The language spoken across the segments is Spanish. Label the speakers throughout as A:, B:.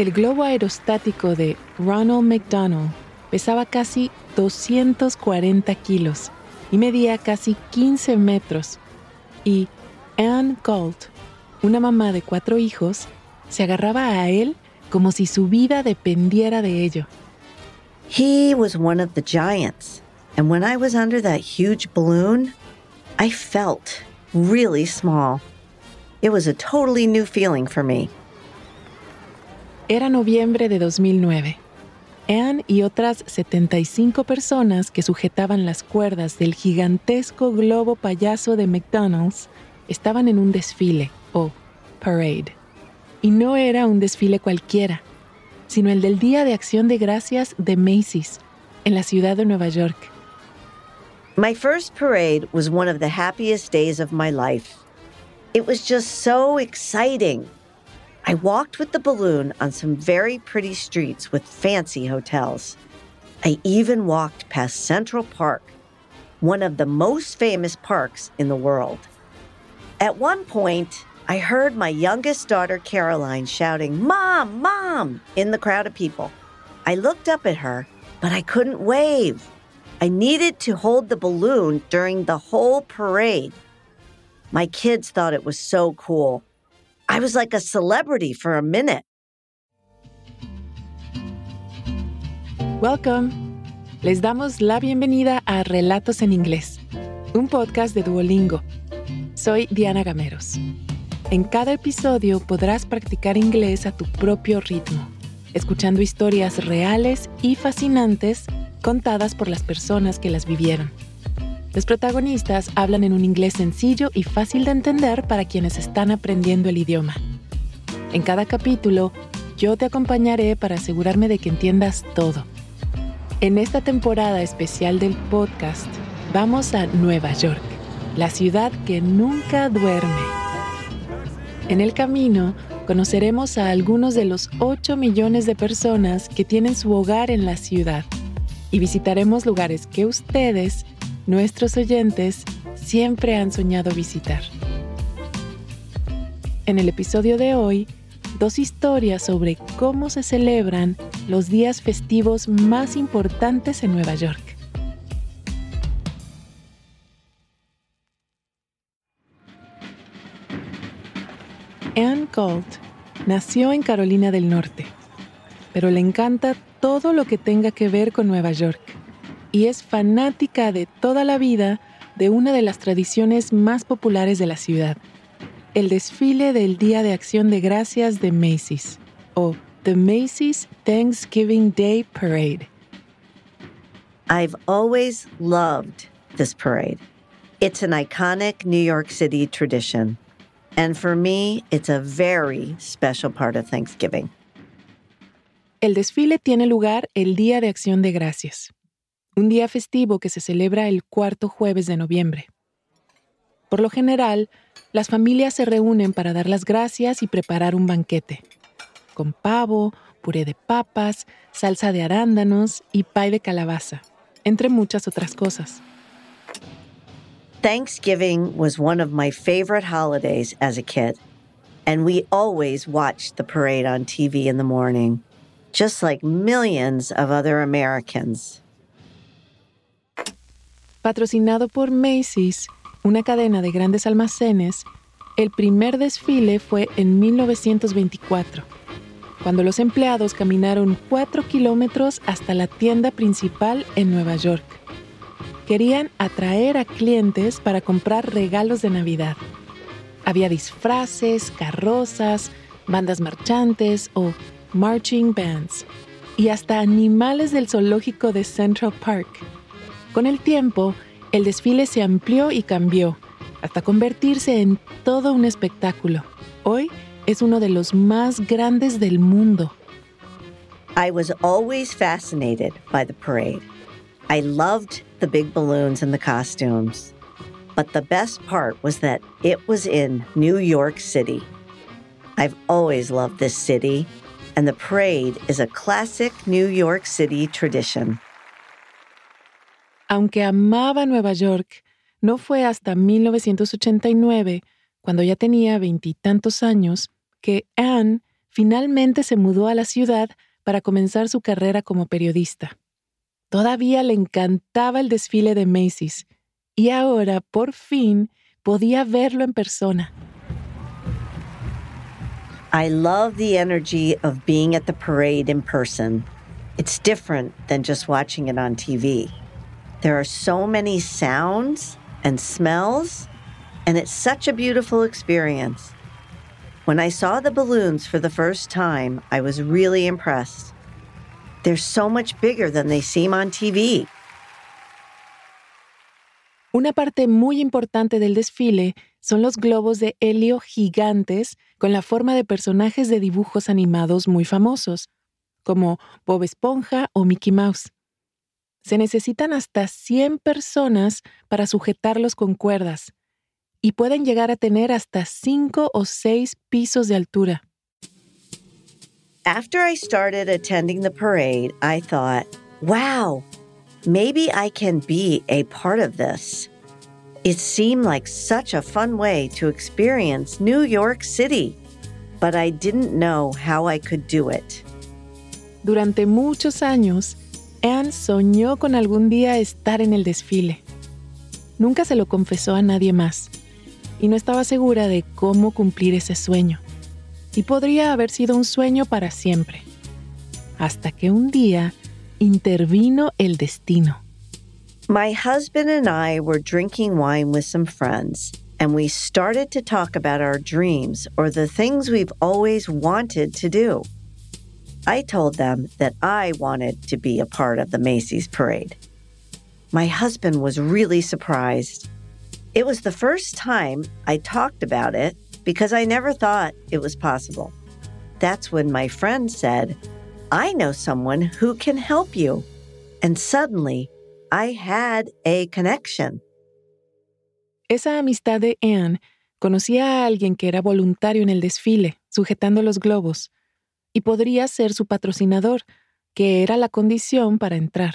A: El globo aerostático de Ronald McDonald pesaba casi 240 kilos y medía casi 15 metros. Y Anne Galt, una mamá de cuatro hijos, se agarraba a él como si su vida dependiera de ello.
B: He was one of the giants, and when I was under that huge balloon, I felt really small. It was a totally new feeling for me.
A: Era noviembre de 2009. Anne y otras 75 personas que sujetaban las cuerdas del gigantesco globo payaso de McDonald's estaban en un desfile, o parade. Y no era un desfile cualquiera, sino el del Día de Acción de Gracias de Macy's, en la ciudad de Nueva York.
B: My first parade was one of the happiest days of my life. It was just so exciting. I walked with the balloon on some very pretty streets with fancy hotels. I even walked past Central Park, one of the most famous parks in the world. At one point, I heard my youngest daughter, Caroline, shouting, Mom, Mom, in the crowd of people. I looked up at her, but I couldn't wave. I needed to hold the balloon during the whole parade. My kids thought it was so cool. I was like a celebrity for a minute.
A: Welcome. Les damos la bienvenida a Relatos en Inglés, un podcast de Duolingo. Soy Diana Gameros. En cada episodio podrás practicar inglés a tu propio ritmo, escuchando historias reales y fascinantes contadas por las personas que las vivieron. Los protagonistas hablan en un inglés sencillo y fácil de entender para quienes están aprendiendo el idioma. En cada capítulo, yo te acompañaré para asegurarme de que entiendas todo. En esta temporada especial del podcast, vamos a Nueva York, la ciudad que nunca duerme. En el camino, conoceremos a algunos de los 8 millones de personas que tienen su hogar en la ciudad y visitaremos lugares que ustedes, nuestros oyentes, siempre han soñado visitar. En el episodio de hoy, dos historias sobre cómo se celebran los días festivos más importantes en Nueva York. Anne Gold nació en Carolina del Norte, pero le encanta todo lo que tenga que ver con Nueva York y es fanática de toda la vida de una de las tradiciones más populares de la ciudad, el desfile del Día de Acción de Gracias de Macy's o The Macy's Thanksgiving Day Parade.
B: I've always loved this parade. It's an iconic New York City tradition. And for me, it's a very special part of Thanksgiving.
A: El desfile tiene lugar el Día de Acción de Gracias, un día festivo que se celebra el cuarto jueves de noviembre. Por lo general, las familias se reúnen para dar las gracias y preparar un banquete, con pavo, puré de papas, salsa de arándanos y pay de calabaza, entre muchas otras cosas.
B: Thanksgiving was one of my favorite holidays as a kid, and we always watched the parade on TV in the morning, just like millions of other Americans.
A: Patrocinado por Macy's, una cadena de grandes almacenes, el primer desfile fue en 1924, cuando los empleados caminaron cuatro kilómetros hasta la tienda principal en Nueva York querían atraer a clientes para comprar regalos de Navidad. Había disfraces, carrozas, bandas marchantes o marching bands y hasta animales del zoológico de Central Park. Con el tiempo, el desfile se amplió y cambió hasta convertirse en todo un espectáculo. Hoy es uno de los más grandes del mundo.
B: I was always fascinated by the parade. I loved the big balloons and the costumes. But the best part was that it was in New York City. I've always loved this city, and the parade is a classic New York City tradition.
A: Aunque amaba Nueva York, no fue hasta 1989, cuando ya tenía veintitantos años, que Anne finalmente se mudó a la ciudad para comenzar su carrera como periodista. Todavía le encantaba el desfile de Macy's y ahora, por fin, podía verlo en persona.
B: I love the energy of being at the parade in person. It's different than just watching it on TV. There are so many sounds and smells, and it's such a beautiful experience. When I saw the balloons for the first time, I was really impressed. They're so much bigger than they seem on TV.
A: Una parte muy importante del desfile son los globos de helio gigantes con la forma de personajes de dibujos animados muy famosos, como Bob Esponja o Mickey Mouse. Se necesitan hasta 100 personas para sujetarlos con cuerdas y pueden llegar a tener hasta 5 o 6 pisos de altura.
B: After I started attending the parade, I thought, wow, maybe I can be a part of this. It seemed like such a fun way to experience New York City, but I didn't know how I could do it.
A: Durante muchos años, Anne soñó con algún día estar en el desfile. Nunca se lo confesó a nadie más y no estaba segura de cómo cumplir ese sueño. Y podría haber sido un sueño para siempre. Hasta que un día intervino el destino.
B: My husband and I were drinking wine with some friends, and we started to talk about our dreams or the things we've always wanted to do. I told them that I wanted to be a part of the Macy's parade. My husband was really surprised. It was the first time I talked about it because I never thought it was possible. That's when my friend said, I know someone who can help you. And suddenly, I had a connection.
A: Esa amistad de Anne conocía a alguien que era voluntario en el desfile, sujetando los globos, y podría ser su patrocinador, que era la condición para entrar.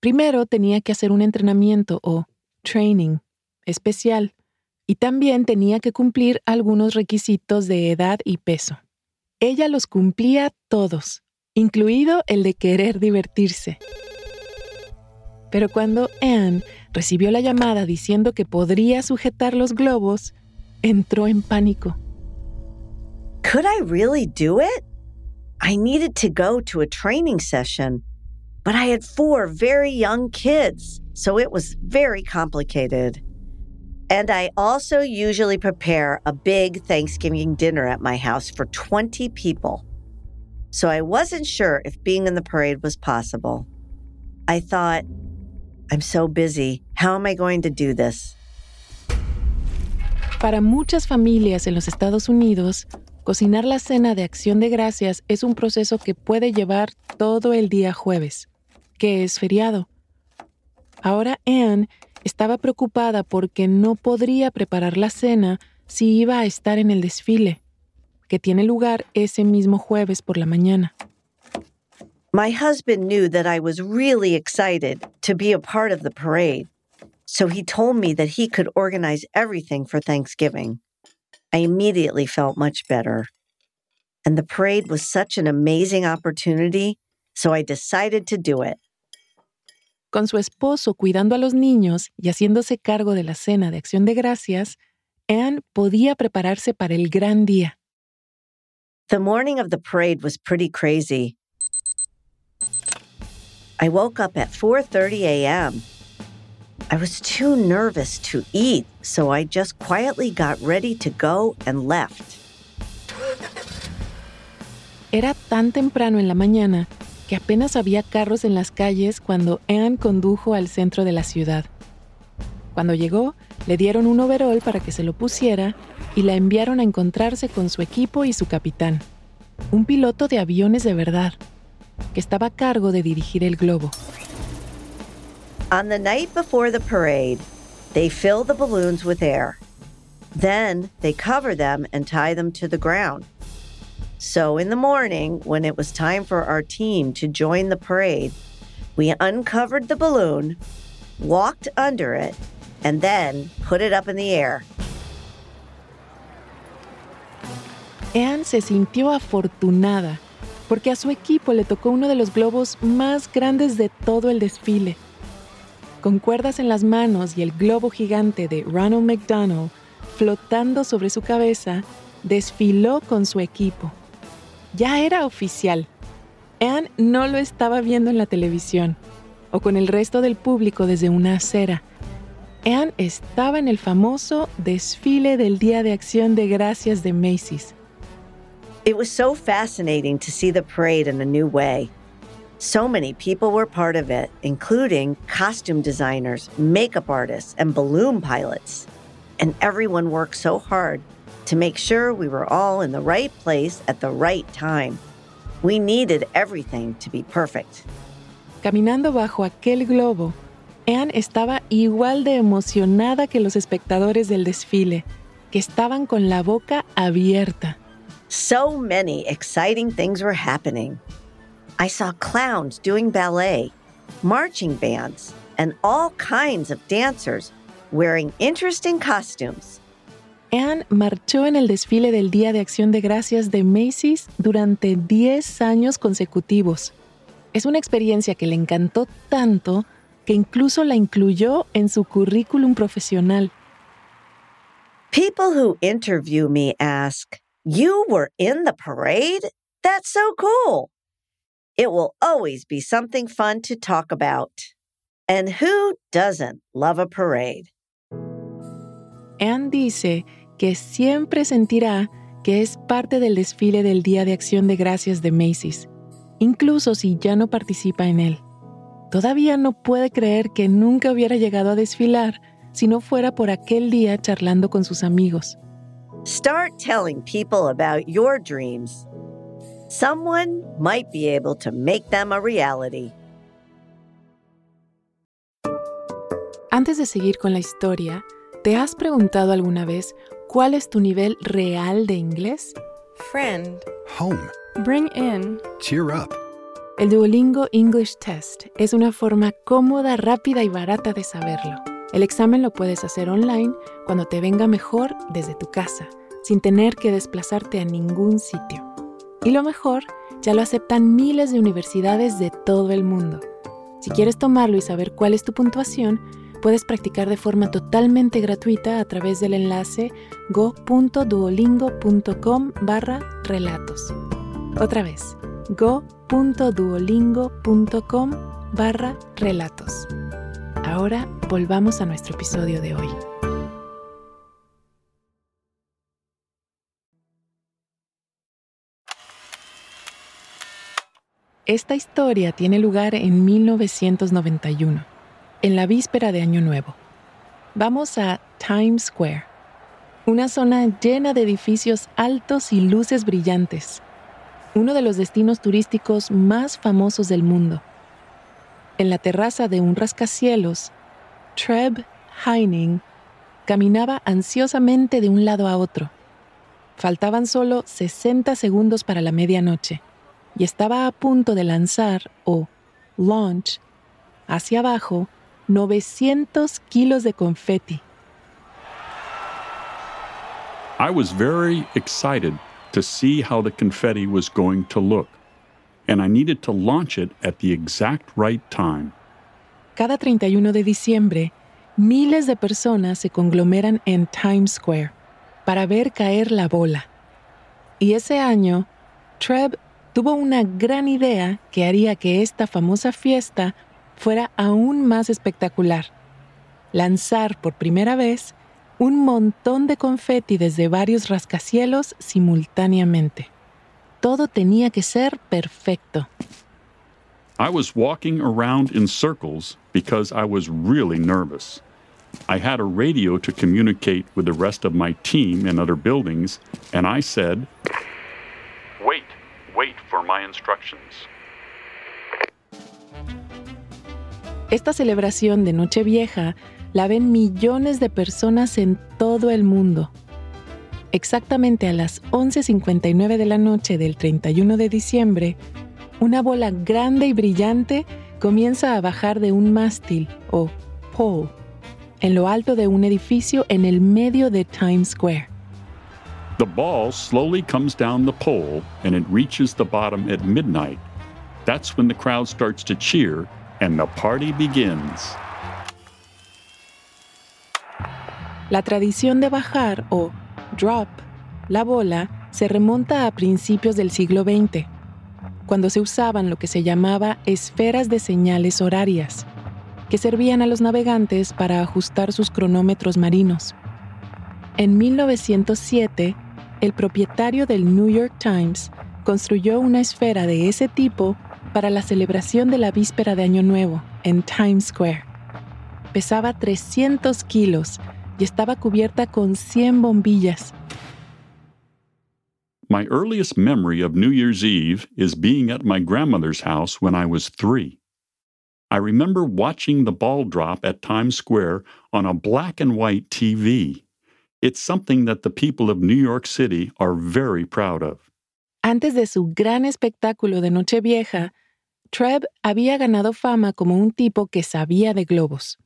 A: Primero tenía que hacer un entrenamiento o training especial, y también tenía que cumplir algunos requisitos de edad y peso. Ella los cumplía todos, incluido el de querer divertirse. Pero cuando Anne recibió la llamada diciendo que podría sujetar los globos, entró en pánico.
B: Could I really do it? I needed to go to a training session, but I had four very young kids, so it was very complicated. And I also usually prepare a big Thanksgiving dinner at my house for 20 people. So I wasn't sure if being in the parade was possible. I thought, I'm so busy. How am I going to do this?
A: Para muchas familias en los Estados Unidos, cocinar la cena de acción de gracias es un proceso que puede llevar todo el día jueves, que es feriado. Ahora Anne estaba preocupada porque no podría preparar la cena si iba a estar en el desfile, que tiene lugar ese mismo jueves por la mañana.
B: My husband knew that I was really excited to be a part of the parade, so he told me that he could organize everything for Thanksgiving. I immediately felt much better. And the parade was such an amazing opportunity, so I decided to do it.
A: Con su esposo cuidando a los niños y haciéndose cargo de la cena de acción de gracias, Anne podía prepararse para el gran día.
B: The morning of the parade was pretty crazy. I woke up at 4:30 a.m. I was too nervous to eat, so I just quietly got ready to go and left.
A: Era tan temprano en la mañana que apenas había carros en las calles cuando Anne condujo al centro de la ciudad. Cuando llegó, le dieron un overall para que se lo pusiera y la enviaron a encontrarse con su equipo y su capitán, un piloto de aviones de verdad que estaba a cargo de dirigir el globo.
B: On the night before the parade, they fill the balloons with air. Then they cover them and tie them to the ground. So in the morning, when it was time for our team to join the parade, we uncovered the balloon, walked under it, and then put it up in the air.
A: Anne se sintió afortunada porque a su equipo le tocó uno de los globos más grandes de todo el desfile. Con cuerdas en las manos y el globo gigante de Ronald McDonald flotando sobre su cabeza, desfiló con su equipo. Ya era oficial. Anne no lo estaba viendo en la televisión o con el resto del público desde una acera. Anne estaba en el famoso desfile del Día de Acción de Gracias de Macy's.
B: It was so fascinating to see the parade in a new way. So many people were part of it, including costume designers, makeup artists, and balloon pilots. And everyone worked so hard to make sure we were all in the right place at the right time. We needed everything to be perfect.
A: Caminando bajo aquel globo, Anne estaba igual de emocionada que los espectadores del desfile, que estaban con la boca abierta.
B: So many exciting things were happening. I saw clowns doing ballet, marching bands, and all kinds of dancers wearing interesting costumes.
A: Anne marchó en el desfile del Día de Acción de Gracias de Macy's durante 10 años consecutivos. Es una experiencia que le encantó tanto que incluso la incluyó en su currículum profesional.
B: People who interview me ask, You were in the parade? That's so cool. It will always be something fun to talk about. And who doesn't love a parade?
A: Anne dice que siempre sentirá que es parte del desfile del Día de Acción de Gracias de Macy's, incluso si ya no participa en él. Todavía no puede creer que nunca hubiera llegado a desfilar si no fuera por aquel día charlando con sus amigos.
B: Start telling people about your dreams. Someone might be able to make them a reality.
A: Antes de seguir con la historia, ¿te has preguntado alguna vez cuál es tu nivel real de inglés?
C: Friend.
D: Home.
C: Bring in.
D: Cheer up.
A: El Duolingo English Test es una forma cómoda, rápida y barata de saberlo. El examen lo puedes hacer online cuando te venga mejor desde tu casa, sin tener que desplazarte a ningún sitio. Y lo mejor, ya lo aceptan miles de universidades de todo el mundo. Si quieres tomarlo y saber cuál es tu puntuación, puedes practicar de forma totalmente gratuita a través del enlace go.duolingo.com barra relatos. Otra vez, go.duolingo.com barra relatos. Ahora volvamos a nuestro episodio de hoy. Esta historia tiene lugar en 1991, en la víspera de Año Nuevo. Vamos a Times Square, una zona llena de edificios altos y luces brillantes, uno de los destinos turísticos más famosos del mundo. En la terraza de un rascacielos, Treb Heining caminaba ansiosamente de un lado a otro. Faltaban solo 60 segundos para la medianoche y estaba a punto de lanzar o launch hacia abajo 900 kilos de confeti.
E: I was very excited to see how the confetti was going to look, and I needed to launch it at the exact right time.
A: Cada 31 de diciembre, miles de personas se conglomeran en Times Square para ver caer la bola. Y ese año, Treb tuvo una gran idea que haría que esta famosa fiesta fuera aún más espectacular. Lanzar por primera vez un montón de confeti desde varios rascacielos simultáneamente. Todo tenía que ser perfecto.
E: I was walking around in circles because I was really nervous. I had a radio to communicate with the rest of my team in other buildings, and I said, my instructions.
A: Esta celebración de Nochevieja la ven millones de personas en todo el mundo. Exactamente a las 11.59 de la noche del 31 de diciembre, una bola grande y brillante comienza a bajar de un mástil o pole en lo alto de un edificio en el medio de Times Square.
E: The ball slowly comes down the pole and it reaches the bottom at midnight. That's when the crowd starts to cheer and the party begins.
A: La tradición de bajar o drop la bola se remonta a principios del siglo XX, cuando se usaban lo que se llamaba esferas de señales horarias, que servían a los navegantes para ajustar sus cronómetros marinos. En 1907, el propietario del New York Times construyó una esfera de ese tipo para la celebración de la víspera de Año Nuevo en Times Square. Pesaba 300 kilos y estaba cubierta con 100 bombillas.
E: My earliest memory of New Year's Eve is being at my grandmother's house when I was three. I remember watching the ball drop at Times Square on a black and white TV. It's something that the people of New York City are very proud of.
A: Antes de su gran espectáculo de Nochevieja, Treb había ganado fama como un tipo que sabía de globos.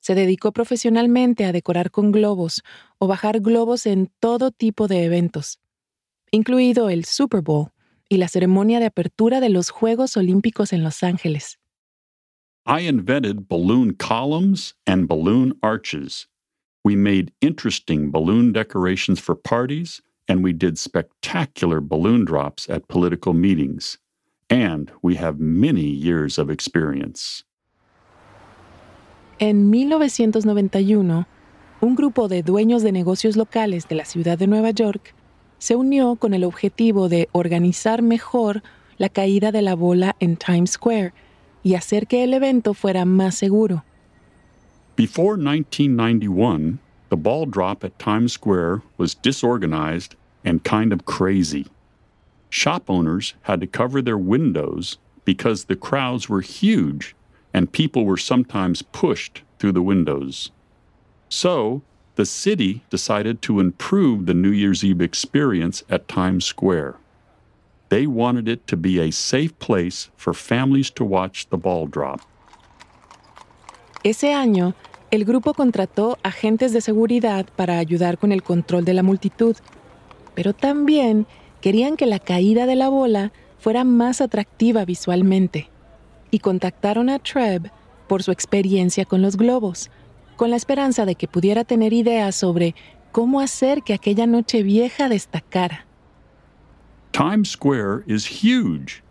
A: Se dedicó profesionalmente a decorar con globos o bajar globos en todo tipo de eventos, incluido el Super Bowl y la ceremonia de apertura de los Juegos Olímpicos en Los Ángeles.
E: I invented balloon columns and balloon arches. We made interesting balloon decorations for parties, and we did spectacular balloon drops at political meetings. And we have many years of experience.
A: En 1991, un grupo de dueños de negocios locales de la ciudad de Nueva York se unió con el objetivo de organizar mejor la caída de la bola en Times Square y hacer que el evento fuera más seguro.
E: Before 1991, the ball drop at Times Square was disorganized and kind of crazy. Shop owners had to cover their windows because the crowds were huge and people were sometimes pushed through the windows. So, the city decided to improve the New Year's Eve experience at Times Square. They wanted it to be a safe place for families to watch the ball drop.
A: Ese año, el grupo contrató agentes de seguridad para ayudar con el control de la multitud, pero también querían que la caída de la bola fuera más atractiva visualmente y contactaron a Treb por su experiencia con los globos, con la esperanza de que pudiera tener ideas sobre cómo hacer que aquella noche vieja destacara.
E: Times Square is huge.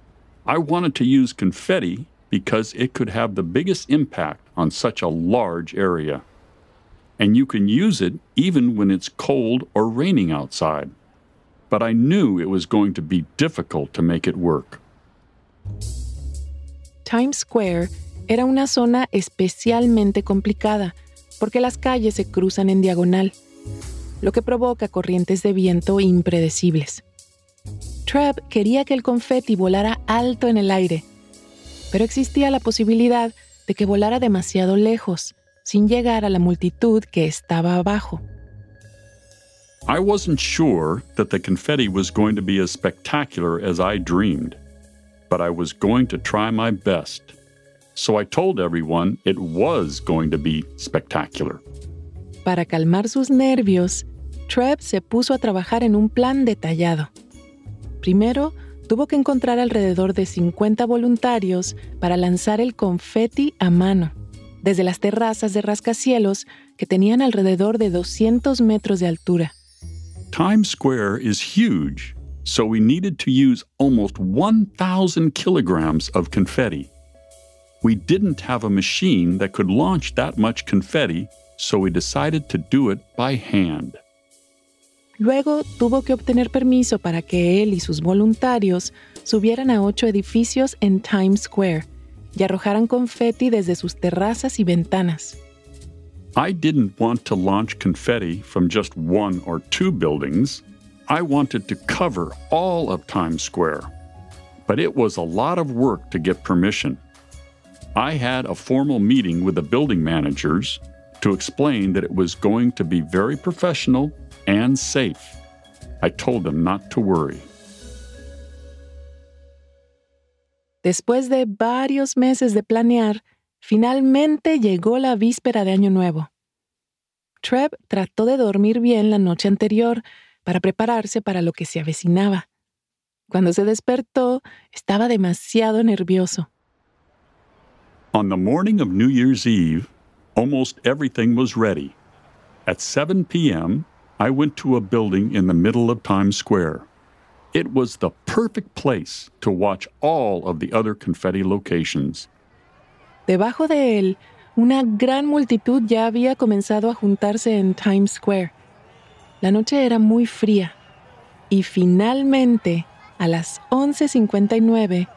E: I wanted to use confetti because it could have the biggest impact on such a large area. And you can use it even when it's cold or raining outside. But I knew it was going to be difficult to make it work.
A: Times Square era una zona especialmente complicada porque las calles se cruzan en diagonal, lo que provoca corrientes de viento impredecibles. Treb quería que el confeti volara alto en el aire, pero existía la posibilidad de que volara demasiado lejos, sin llegar a la multitud que estaba abajo.
E: I wasn't sure that the confetti was going to be as spectacular as I dreamed, but I was going to try my best. So I told everyone it was going to be spectacular.
A: Para calmar sus nervios, Treb se puso a trabajar en un plan detallado. Primero, tuvo que encontrar alrededor de 50 voluntarios para lanzar el confeti a mano, desde las terrazas de rascacielos que tenían alrededor de 200 metros de altura.
E: Times Square is huge, so we needed to use almost 1,000 kilograms of confetti. We didn't have a machine that could launch that much confetti, so we decided to do it by hand.
A: Luego tuvo que obtener permiso para que él y sus voluntarios subieran a ocho edificios en Times Square y arrojaran confeti desde sus terrazas y ventanas.
E: I didn't want to launch confetti from just one or two buildings. I wanted to cover all of Times Square. But it was a lot of work to get permission. I had a formal meeting with the building managers to explain that it was going to be very professional and safe. I told them not to worry.
A: Después de varios meses de planear, finalmente llegó la víspera de Año Nuevo. Treb trató de dormir bien la noche anterior, para prepararse para lo que se avecinaba. Cuando se despertó, estaba demasiado nervioso.
E: On the morning of New Year's Eve, almost everything was ready. At 7 p.m., I went to a building in the middle of Times Square. It was the perfect place to watch all of the other confetti locations.
A: Debajo de él, una gran multitud ya había comenzado a juntarse en Times Square. La noche era muy fría y finalmente, a las 11.59,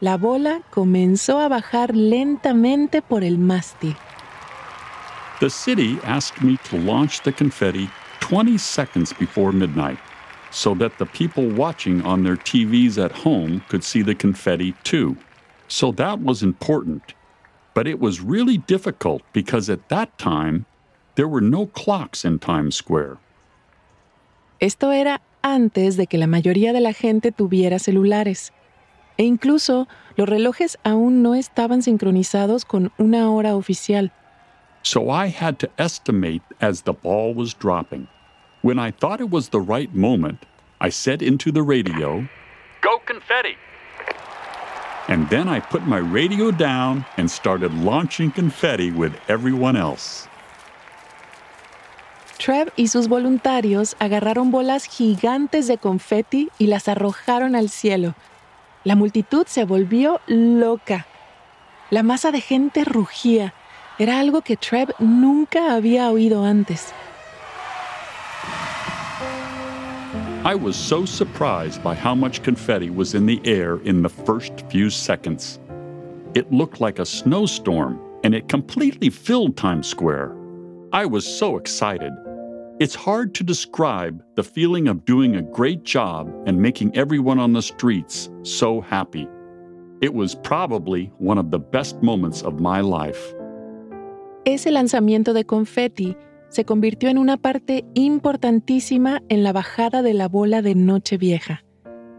A: la bola comenzó a bajar lentamente por el mástil.
E: The city asked me to launch the confetti 20 seconds before midnight so that the people watching on their TVs at home could see the confetti too. So that was important. But it was really difficult because at that time, there were no clocks in Times Square.
A: Esto era antes de que la mayoría de la gente tuviera celulares. E incluso los relojes aún no estaban sincronizados con una hora oficial.
E: So I had to estimate as the ball was dropping. When I thought it was the right moment, I said into the radio, Go confetti! And then I put my radio down and started launching confetti with everyone else.
A: Trev y sus voluntarios agarraron bolas gigantes de confeti y las arrojaron al cielo. La multitud se volvió loca. La masa de gente rugía. Era algo que Trev nunca había oído antes.
E: I was so surprised by how much confetti was in the air in the first few seconds. It looked like a snowstorm, and it completely filled Times Square. I was so excited. It's hard to describe the feeling of doing a great job and making everyone on the streets so happy. It was probably one of the best moments of my life.
A: Ese lanzamiento de confeti se convirtió en una parte importantísima en la bajada de la bola de Nochevieja.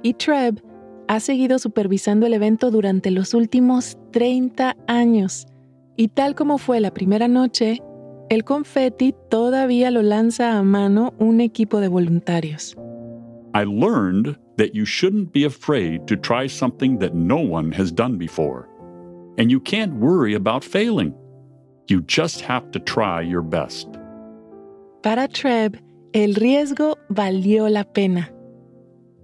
A: Y Treb ha seguido supervisando el evento durante los últimos 30 años. Y tal como fue la primera noche, el confeti todavía lo lanza a mano un equipo de voluntarios.
E: I learned that you shouldn't be afraid to try something that no one has done before. And you can't worry about failing. You just have to try your best.
A: Para Treb, el riesgo valió la pena.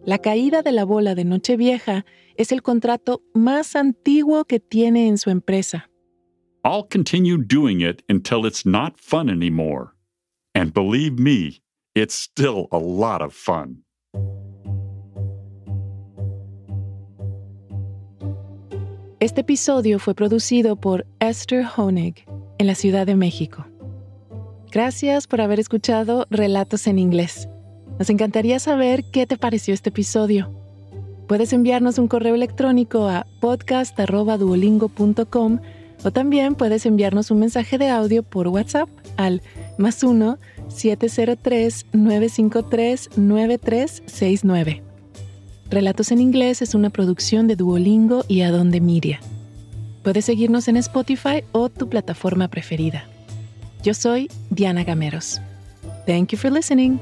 A: La caída de la bola de Nochevieja es el contrato más antiguo que tiene en su empresa.
E: I'll continue doing it until it's not fun anymore. And believe me, it's still a lot of fun.
A: Este episodio fue producido por Esther Honig en la Ciudad de México. Gracias por haber escuchado Relatos en Inglés. Nos encantaría saber qué te pareció este episodio. Puedes enviarnos un correo electrónico a podcast.duolingo.com o también puedes enviarnos un mensaje de audio por WhatsApp al más 1 703 953 9369. Relatos en Inglés es una producción de Duolingo y Adonde Miria. Puedes seguirnos en Spotify o tu plataforma preferida. Yo soy Diana Gameros. Thank you for listening.